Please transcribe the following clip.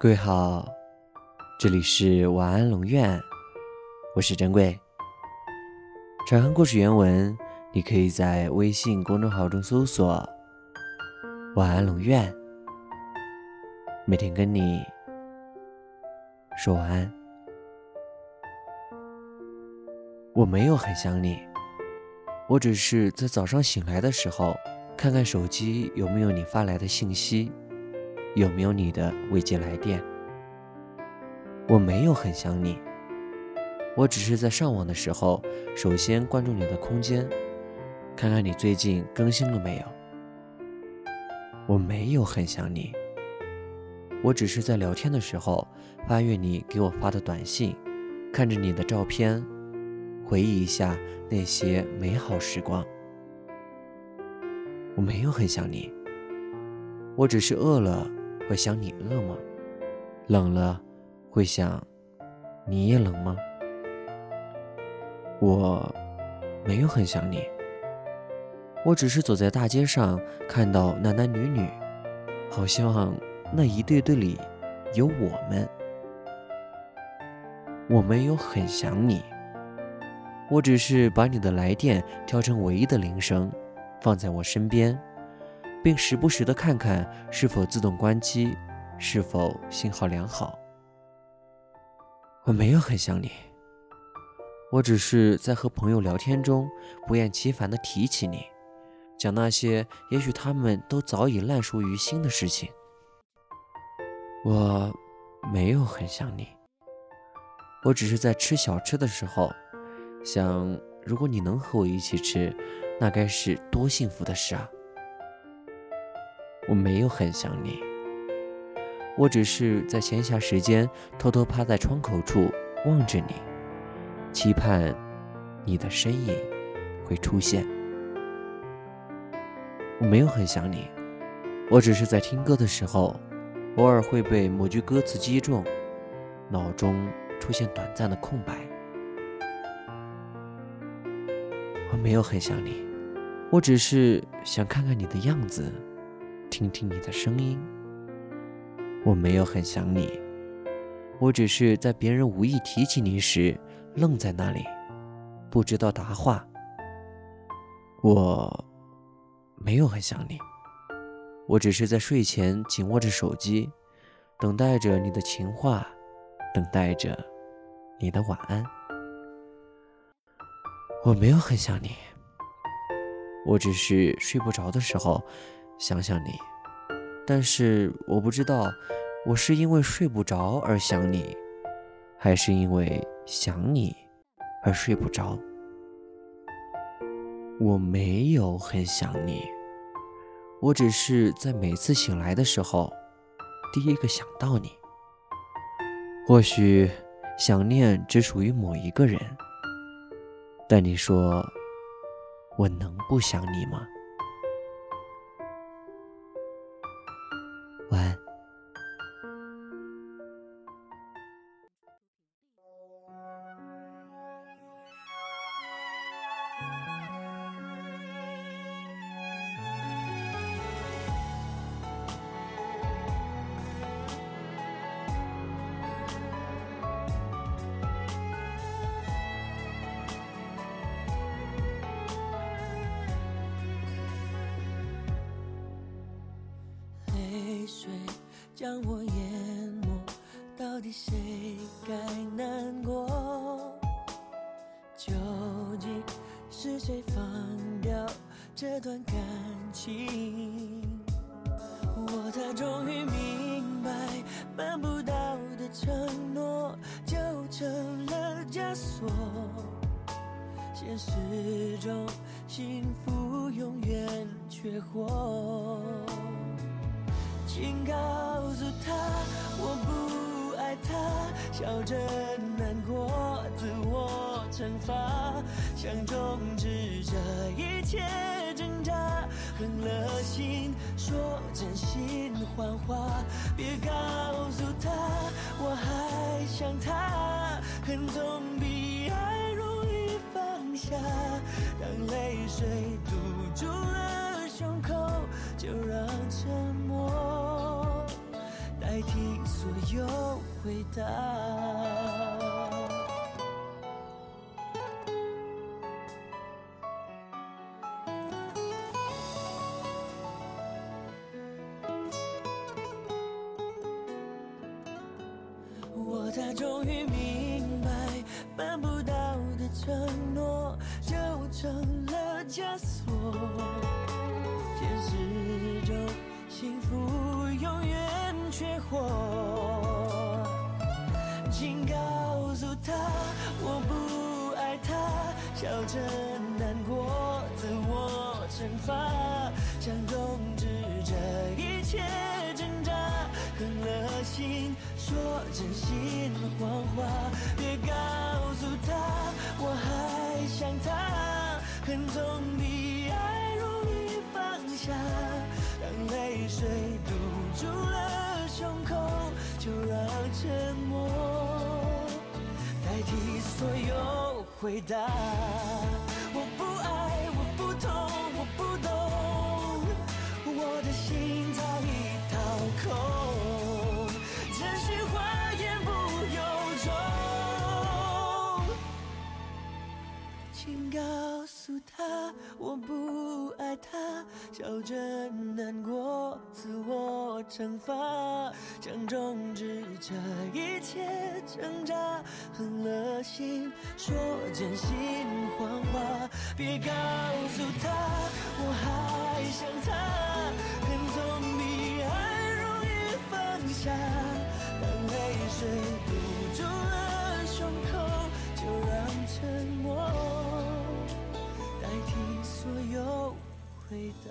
各位好，这里是晚安龙院，我是珍贵。查看故事原文，你可以在微信公众号中搜索“晚安龙院”，每天跟你说晚安。我没有很想你，我只是在早上醒来的时候，看看手机有没有你发来的信息。有没有你的未接来电？我没有很想你，我只是在上网的时候，首先关注你的空间，看看你最近更新了没有。我没有很想你，我只是在聊天的时候翻阅你给我发的短信，看着你的照片，回忆一下那些美好时光。我没有很想你，我只是饿了。会想你饿吗？冷了，会想你也冷吗？我没有很想你，我只是走在大街上，看到男男女女，好像那一对对里有我们。我没有很想你，我只是把你的来电调成唯一的铃声，放在我身边。并时不时的看看是否自动关机，是否信号良好。我没有很想你，我只是在和朋友聊天中不厌其烦的提起你，讲那些也许他们都早已烂熟于心的事情。我没有很想你，我只是在吃小吃的时候，想如果你能和我一起吃，那该是多幸福的事啊。我没有很想你，我只是在闲暇时间偷偷趴在窗口处望着你，期盼你的身影会出现。我没有很想你，我只是在听歌的时候，偶尔会被某句歌词击中，脑中出现短暂的空白。我没有很想你，我只是想看看你的样子。听听你的声音，我没有很想你，我只是在别人无意提起你时，愣在那里，不知道答话。我没有很想你，我只是在睡前紧握着手机，等待着你的情话，等待着你的晚安。我没有很想你，我只是睡不着的时候。想想你，但是我不知道，我是因为睡不着而想你，还是因为想你而睡不着。我没有很想你，我只是在每次醒来的时候，第一个想到你。或许想念只属于某一个人，但你说，我能不想你吗？将我淹没，到底谁该难过？究竟是谁放掉这段感情？我才终于明白，办不到的承诺就成了枷锁。现实中，幸福永远缺货。请告诉他，我不爱他，笑着难过，自我惩罚，想终止这一切挣扎，狠了心说真心谎话，别告诉他我还想他，恨总所有。回答。我才终于明白，办不到的承诺就成了枷锁。现实中幸福笑着难过，自我惩罚，想终止这一切挣扎，狠了心。说真心谎话，别告诉他我还想他。恨总比爱容易放下，当泪水堵住了胸口，就让沉默代替所有回答。我不爱，我不痛，我不懂，我的心早已掏空。真心话言不由衷。请告诉他我不爱他，笑着难过，自我惩罚，想终止这一切挣扎，狠了心说真心谎话，别告诉他我还想他，恨总比爱容易放下，当泪水堵住了胸口，就让沉默代替。所有回答，